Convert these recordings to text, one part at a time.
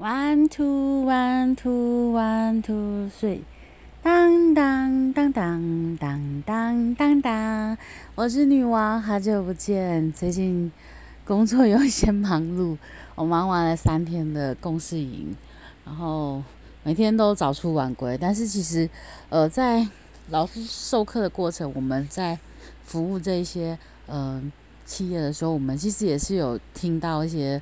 One two one two one two three，当当当当当当当当，我是女王，好久不见。最近工作有一些忙碌，我忙完了三天的公事营，然后每天都早出晚归。但是其实，呃，在老师授课的过程，我们在服务这些呃企业的时候，我们其实也是有听到一些。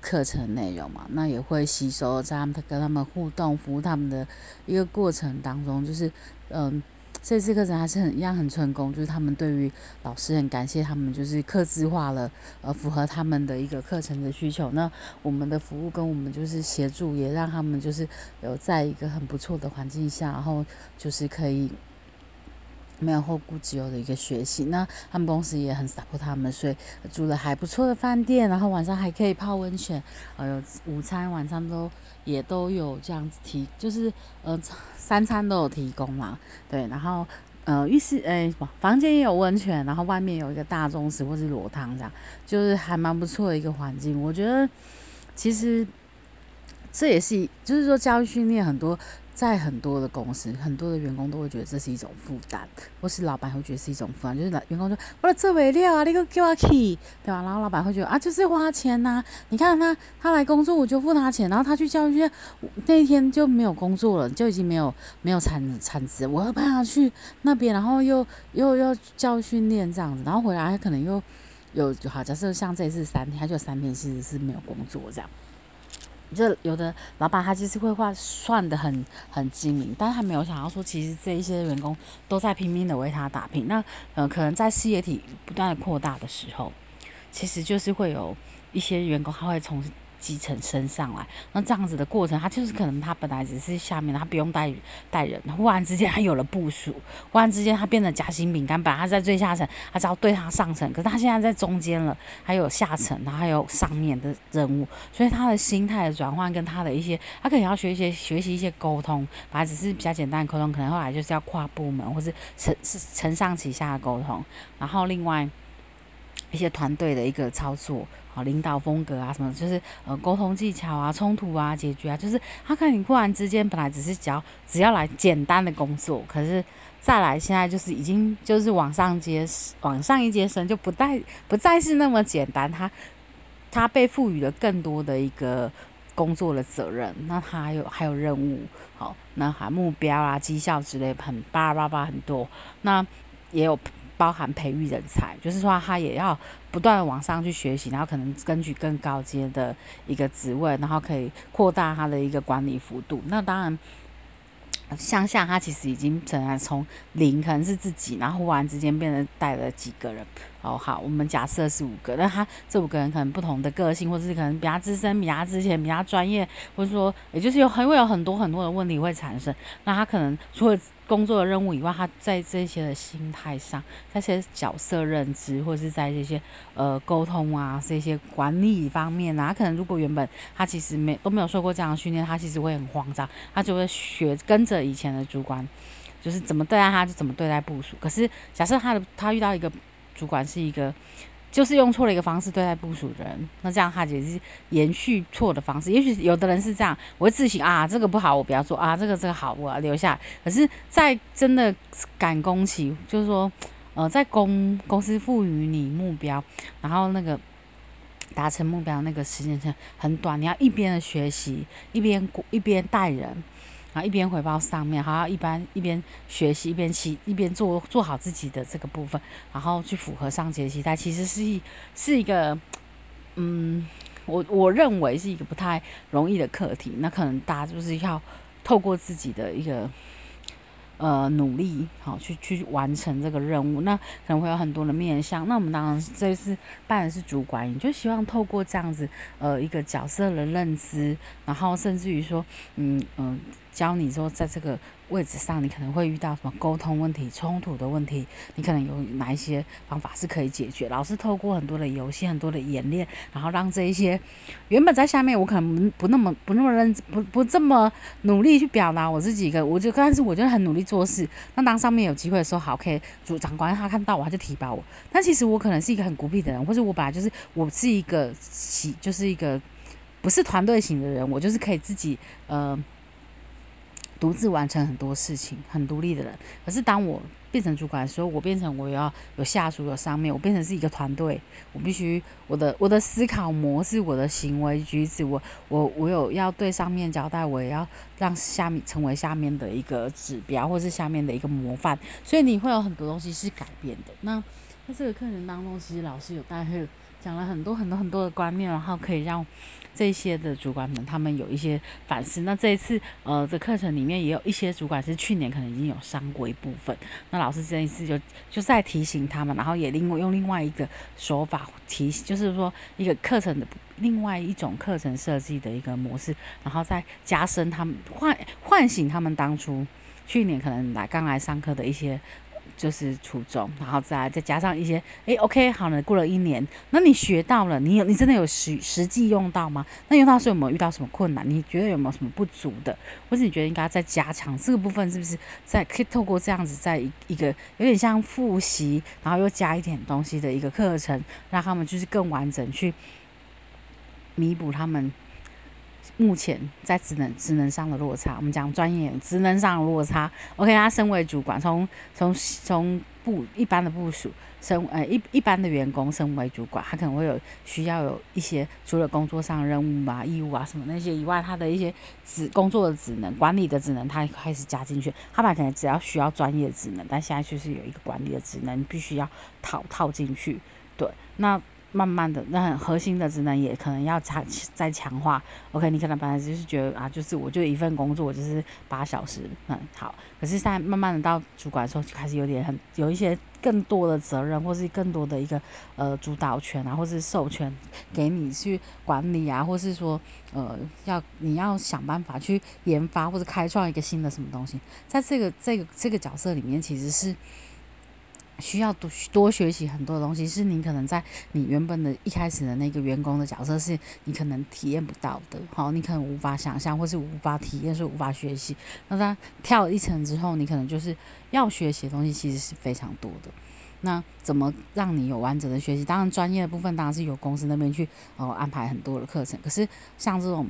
课程内容嘛，那也会吸收在他们跟他们互动、服务他们的一个过程当中，就是嗯，这次课程还是很一样很成功，就是他们对于老师很感谢他们，就是刻字化了，呃，符合他们的一个课程的需求。那我们的服务跟我们就是协助，也让他们就是有在一个很不错的环境下，然后就是可以。没有后顾之忧的一个学习，那他们公司也很 support 他们，所以住了还不错的饭店，然后晚上还可以泡温泉，呃，有午餐、晚餐都也都有这样子提，就是呃三餐都有提供嘛，对，然后呃浴室诶房间也有温泉，然后外面有一个大钟池或是裸汤这样，就是还蛮不错的一个环境，我觉得其实这也是就是说教育训练很多。在很多的公司，很多的员工都会觉得这是一种负担，或是老板会觉得是一种负担。就是员工说：“我的这尾料啊，那个给我 key，对吧？”然后老板会觉得啊，就是花钱呐。你看他，他来工作我就付他钱，然后他去教育学那一天就没有工作了，就已经没有没有产产值。我要派他去那边，然后又又要教育训练这样子，然后回来可能又有好，假设像这次三天，他就三天其实是没有工作这样。就有的老板他就是会画算的很很精明，但是他没有想到说，其实这一些员工都在拼命的为他打拼。那呃，可能在事业体不断的扩大的时候，其实就是会有一些员工他会从。基层升上来，那这样子的过程，他就是可能他本来只是下面，他不用带带人，忽然之间他有了部署，忽然之间他变成夹心饼干，本来他在最下层，他只要对他上层，可是他现在在中间了，还有下层，然后还有上面的任务，所以他的心态的转换跟他的一些，他可能要学一些学习一些沟通，本来只是比较简单的沟通，可能后来就是要跨部门或是承是承上启下的沟通，然后另外。一些团队的一个操作，好领导风格啊，什么就是呃沟通技巧啊，冲突啊，解决啊，就是他看你忽然之间本来只是只要只要来简单的工作，可是再来现在就是已经就是往上接往上一阶升，就不再不再是那么简单，他他被赋予了更多的一个工作的责任，那他还有还有任务，好，那还目标啊绩效之类很叭叭叭很多，那也有。包含培育人才，就是说他也要不断的往上去学习，然后可能根据更高阶的一个职位，然后可以扩大他的一个管理幅度。那当然，向下他其实已经本来从零可能是自己，然后忽然之间变成带了几个人。哦，好，我们假设是五个，那他这五个人可能不同的个性，或者是可能比较资深、比较之前、比较专业，或者说，也就是有很会有很多很多的问题会产生。那他可能除了工作的任务以外，他在这些的心态上，这些角色认知，或者是在这些呃沟通啊这些管理方面啊，可能如果原本他其实没都没有受过这样的训练，他其实会很慌张，他就会学跟着以前的主管，就是怎么对待他就怎么对待部署。可是假设他的他遇到一个主管是一个，就是用错了一个方式对待部署人，那这样他也是延续错的方式。也许有的人是这样，我会自省啊，这个不好，我不要做啊，这个这个好，我要留下。可是，在真的赶工期，就是说，呃，在公公司赋予你目标，然后那个达成目标那个时间线很短，你要一边的学习，一边一边带人。然后一边回报上面，还要一般一边学习，一边期一边做做好自己的这个部分，然后去符合上级的期待，其实是一是一个，嗯，我我认为是一个不太容易的课题。那可能大家就是要透过自己的一个。呃，努力好去去完成这个任务，那可能会有很多的面向。那我们当然这次办的是主管，也就希望透过这样子呃一个角色的认知，然后甚至于说，嗯嗯，教你说在这个。位置上，你可能会遇到什么沟通问题、冲突的问题？你可能有哪一些方法是可以解决？老师透过很多的游戏、很多的演练，然后让这一些原本在下面，我可能不那么不那么认不不这么努力去表达我自己一个，我就刚开始我就很努力做事。那当上面有机会的时候，好，可以主长官他看到我，他就提拔我。但其实我可能是一个很孤僻的人，或者我本来就是我是一个喜，就是一个不是团队型的人，我就是可以自己呃独自完成很多事情，很独立的人。可是当我变成主管的时候，我变成我要有下属有上面，我变成是一个团队，我必须我的我的思考模式，我的行为举止，我我我有要对上面交代，我也要让下面成为下面的一个指标，或是下面的一个模范。所以你会有很多东西是改变的。那在这个课程当中，其实老师有带会。讲了很多很多很多的观念，然后可以让这些的主管们他们有一些反思。那这一次呃的课程里面也有一些主管是去年可能已经有上过一部分，那老师这一次就就再提醒他们，然后也另外用另外一个手法提，就是说一个课程的另外一种课程设计的一个模式，然后再加深他们唤唤醒他们当初去年可能来刚来上课的一些。就是初中，然后再再加上一些，诶 o k 好了，过了一年，那你学到了，你有你真的有实实际用到吗？那用到时候有没有遇到什么困难？你觉得有没有什么不足的？或者你觉得应该再加强这个部分？是不是在可以透过这样子，在一个有点像复习，然后又加一点东西的一个课程，让他们就是更完整去弥补他们。目前在职能职能上的落差，我们讲专业职能上的落差。OK，他身为主管，从从从部一般的部署，身呃一一般的员工，身为主管，他可能会有需要有一些除了工作上任务啊、义务啊什么那些以外，他的一些职工作的职能、管理的职能，他开始加进去。他本来可能只要需要专业职能，但现在就是有一个管理的职能，必须要套套进去。对，那。慢慢的，那很核心的职能也可能要强再强化。OK，你可能本来就是觉得啊，就是我就一份工作我就是八小时，嗯，好。可是现在慢慢的到主管的时候，就开始有点很有一些更多的责任，或是更多的一个呃主导权啊，或是授权给你去管理啊，或是说呃要你要想办法去研发或者开创一个新的什么东西，在这个这个这个角色里面，其实是。需要多多学习很多东西，是你可能在你原本的一开始的那个员工的角色，是你可能体验不到的。好，你可能无法想象，或是无法体验，是无法学习。那他跳了一层之后，你可能就是要学习的东西其实是非常多的。那怎么让你有完整的学习？当然，专业的部分当然是由公司那边去哦安排很多的课程。可是像这种。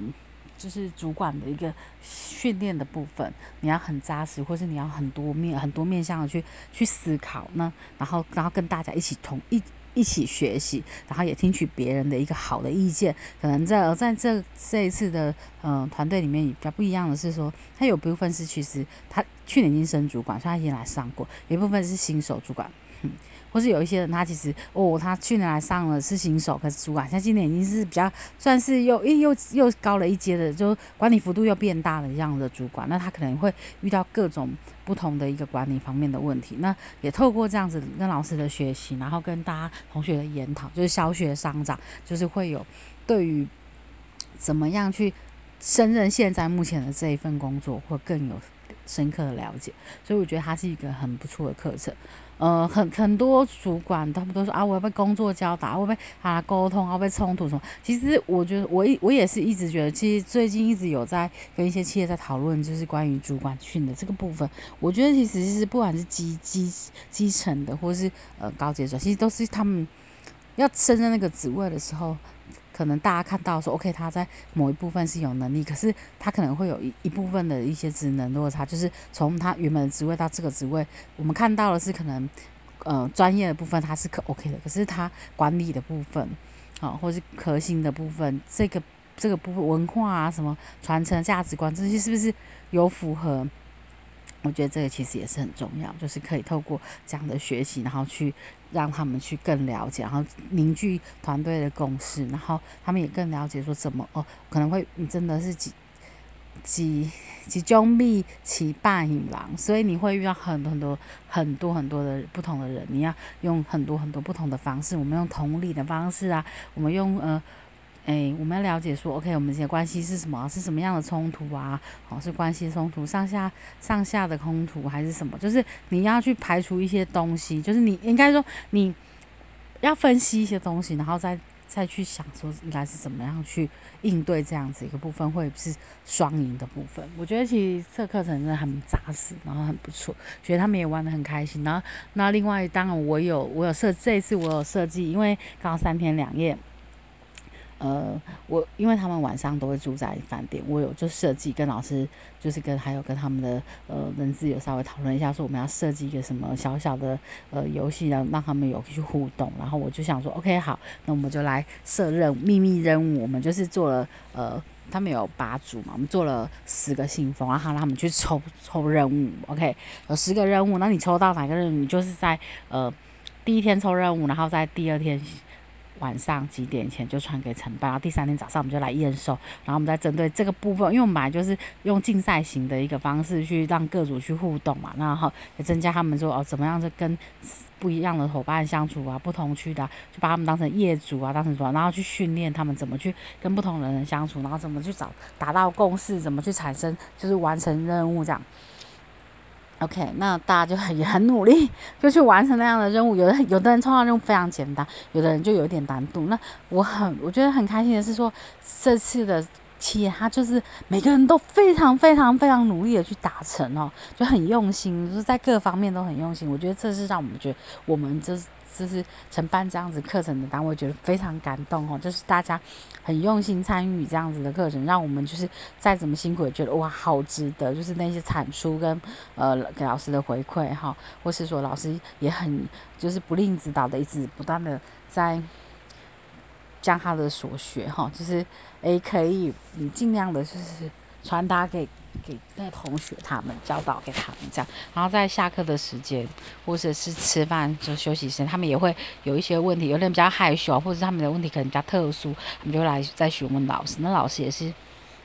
就是主管的一个训练的部分，你要很扎实，或是你要很多面、很多面向的去去思考呢，然后然后跟大家一起同一一起学习，然后也听取别人的一个好的意见。可能在在这这一次的嗯团队里面比较不一样的是说，他有部分是其实他去年已经升主管，所以他已经来上过；一部分是新手主管。嗯或是有一些人，他其实哦，他去年来上了是新手，可是主管，像今年已经是比较算是又又又高了一阶的，就管理幅度又变大了这样的主管，那他可能会遇到各种不同的一个管理方面的问题。那也透过这样子跟老师的学习，然后跟大家同学的研讨，就是小学上长，就是会有对于怎么样去胜任现在目前的这一份工作，会更有深刻的了解。所以我觉得它是一个很不错的课程。呃，很很多主管他们都说啊，我要被工作交打，我被啊沟通，要被冲突什么。其实我觉得，我一我也是一直觉得，其实最近一直有在跟一些企业在讨论，就是关于主管训的这个部分。我觉得其实是不管是基基基层的，或是呃高阶者，其实都是他们要升任那个职位的时候。可能大家看到说，OK，他在某一部分是有能力，可是他可能会有一一部分的一些职能落差，就是从他原本的职位到这个职位，我们看到的是可能，呃，专业的部分他是可 OK 的，可是他管理的部分，啊，或是核心的部分，这个这个部分文化啊，什么传承价值观这些是不是有符合？我觉得这个其实也是很重要，就是可以透过这样的学习，然后去让他们去更了解，然后凝聚团队的共识，然后他们也更了解说怎么哦，可能会你真的是几几几中密其半引狼，所以你会遇到很多很多很多很多的不同的人，你要用很多很多不同的方式，我们用同理的方式啊，我们用呃。哎，我们要了解说，OK，我们这些关系是什么？是什么样的冲突啊？哦，是关系冲突，上下上下的冲突还是什么？就是你要去排除一些东西，就是你应该说你要分析一些东西，然后再再去想说应该是怎么样去应对这样子一个部分，会是双赢的部分。我觉得其实这课程真的很扎实，然后很不错，觉得他们也玩的很开心。然后那另外，当然我有我有设这一次我有设计，因为刚好三天两夜。呃，我因为他们晚上都会住在饭店，我有就设计跟老师，就是跟还有跟他们的呃人资有稍微讨论一下，说我们要设计一个什么小小的呃游戏，让让他们有去互动。然后我就想说，OK，好，那我们就来设任秘密任务，我们就是做了呃，他们有八组嘛，我们做了十个信封，然后让他们去抽抽任务，OK，有十个任务，那你抽到哪个任务，你就是在呃第一天抽任务，然后在第二天。晚上几点前就传给承办，然后第三天早上我们就来验收，然后我们再针对这个部分，因为我们本来就是用竞赛型的一个方式去让各组去互动嘛，然后也增加他们说哦怎么样子跟不一样的伙伴相处啊，不同区的就把他们当成业主啊，当成什么，然后去训练他们怎么去跟不同的人相处，然后怎么去找达到共识，怎么去产生就是完成任务这样。OK，那大家就很也很努力，就去完成那样的任务。有的有的人创造任务非常简单，有的人就有点难度。那我很我觉得很开心的是说，这次的企业他就是每个人都非常非常非常努力的去达成哦，就很用心，就是在各方面都很用心。我觉得这是让我们觉得我们这。就是承办这样子课程的单位，觉得非常感动哦。就是大家很用心参与这样子的课程，让我们就是再怎么辛苦，也觉得哇，好值得。就是那些产出跟呃给老师的回馈哈，或是说老师也很就是不吝指导的，一直不断的在将他的所学哈，就是诶可以你尽量的就是传达给。给那同学他们教导给他们这样，然后在下课的时间或者是吃饭就休息时，他们也会有一些问题，有点比较害羞，或者他们的问题可能比较特殊，他们就来再询问老师。那老师也是。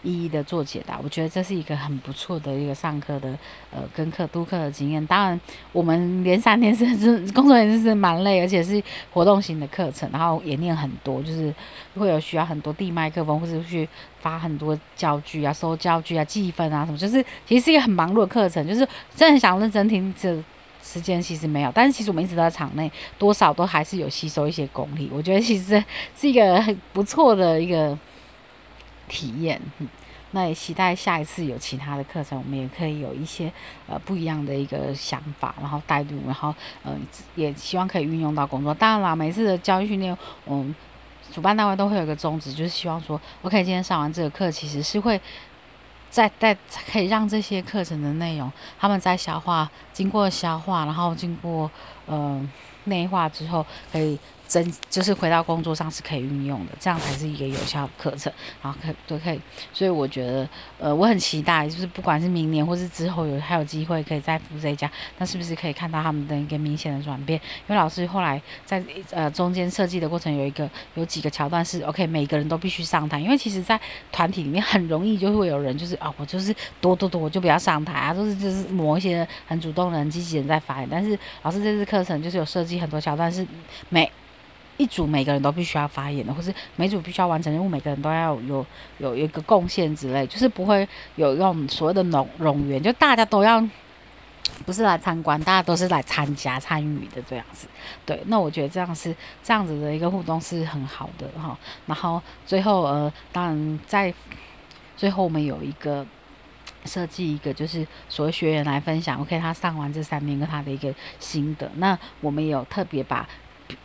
一一的做解答，我觉得这是一个很不错的一个上课的呃跟课督课的经验。当然，我们连三天是是工作也是是蛮累，而且是活动型的课程，然后也念很多，就是会有需要很多递麦克风或者去发很多教具啊、收教具啊、记分啊什么，就是其实是一个很忙碌的课程。就是真的想认真听，这时间其实没有，但是其实我们一直在场内，多少都还是有吸收一些功力。我觉得其实是一个很不错的一个。体验，嗯那也期待下一次有其他的课程，我们也可以有一些呃不一样的一个想法，然后带入，然后嗯，也希望可以运用到工作。当然啦，每次的教育训练，嗯，主办单位都会有一个宗旨，就是希望说，OK，今天上完这个课，其实是会再再可以让这些课程的内容，他们在消化，经过消化，然后经过嗯内化之后，可以。真就是回到工作上是可以运用的，这样才是一个有效课程，然后可都可以，所以我觉得，呃，我很期待，就是不管是明年或是之后有还有机会可以再赴这一家，那是不是可以看到他们的一个明显的转变？因为老师后来在呃中间设计的过程有一个有几个桥段是 OK，每个人都必须上台，因为其实在团体里面很容易就会有人就是啊，我就是多多多我就不要上台啊，都是就是某一些很主动的人、积极人在发言，但是老师这次课程就是有设计很多桥段是每。一组每个人都必须要发言的，或是每组必须要完成任务，每个人都要有有一个贡献之类，就是不会有用所谓的冗冗员，就大家都要不是来参观，大家都是来参加参与的这样子。对，那我觉得这样是这样子的一个互动是很好的哈。然后最后呃，当然在最后我们有一个 设计一个就是所谓学员来分享，OK，他上完这三天跟他的一个心得，那我们也有特别把。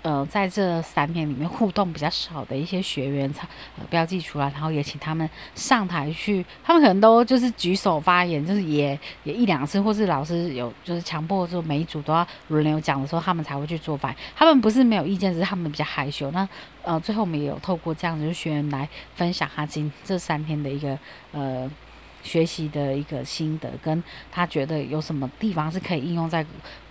呃，在这三天里面互动比较少的一些学员，呃标记出来，然后也请他们上台去，他们可能都就是举手发言，就是也也一两次，或是老师有就是强迫说每一组都要轮流讲的时候，他们才会去做反应。他们不是没有意见，只是他们比较害羞。那呃，最后我们也有透过这样子学员来分享他今这三天的一个呃。学习的一个心得，跟他觉得有什么地方是可以应用在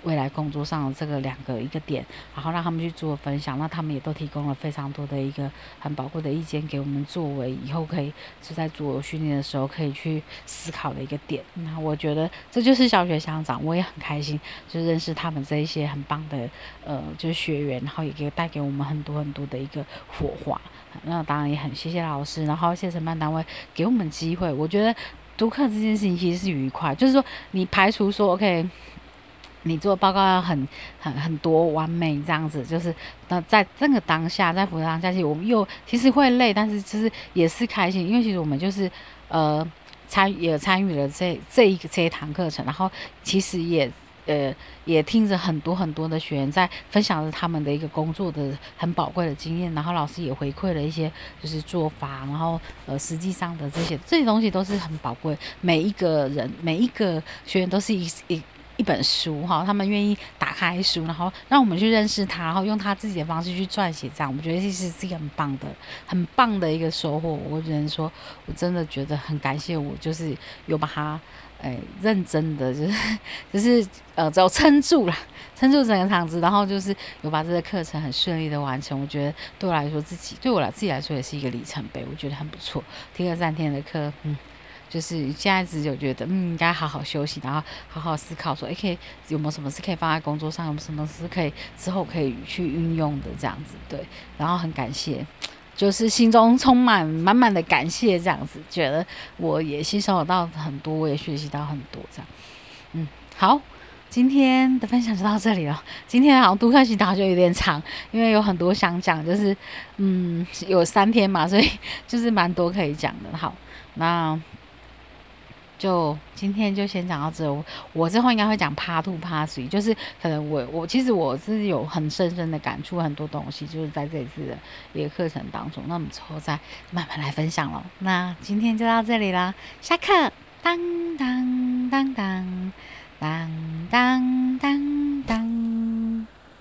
未来工作上的这个两个一个点，然后让他们去做分享，那他们也都提供了非常多的一个很宝贵的意见给我们，作为以后可以是在做训练的时候可以去思考的一个点。那我觉得这就是小学乡长，我也很开心，就认识他们这一些很棒的呃就是学员，然后也给带给我们很多很多的一个火花。那当然也很谢谢老师，然后谢谢承办单位给我们机会。我觉得读课这件事情其实是愉快，就是说你排除说 OK，你做报告要很很很多完美这样子，就是那在这个当下，在辅导当下，其实我们又其实会累，但是其实也是开心，因为其实我们就是呃参也参与了这这一个这一堂课程，然后其实也。呃，也听着很多很多的学员在分享着他们的一个工作的很宝贵的经验，然后老师也回馈了一些就是做法，然后呃，实际上的这些这些东西都是很宝贵。每一个人每一个学员都是一一一本书哈，他们愿意打开书，然后让我们去认识他，然后用他自己的方式去撰写，这样我觉得其实是一个很棒的、很棒的一个收获。我只能说，我真的觉得很感谢我，就是有把它。哎，认真的就是 就是呃，只要撑住了，撑住整个场子，然后就是有把这个课程很顺利的完成。我觉得对我来说，自己对我来自己来说也是一个里程碑，我觉得很不错。听了三天的课，嗯，就是现在只有觉得，嗯，应该好好休息，然后好好思考，说，哎，可以有没有什么是可以放在工作上，有什么是可以之后可以去运用的这样子，对。然后很感谢。就是心中充满满满的感谢，这样子觉得我也吸收到很多，我也学习到很多，这样，嗯，好，今天的分享就到这里了。今天好像读课习导就有点长，因为有很多想讲，就是嗯，有三天嘛，所以 就是蛮多可以讲的。好，那。就今天就先讲到这，我之后应该会讲 Part Two、Part Three，就是可能我我其实我是有很深深的感触，很多东西就是在这次的一个课程当中，那我们之后再慢慢来分享了。那今天就到这里啦，下课，当当当当当当当当。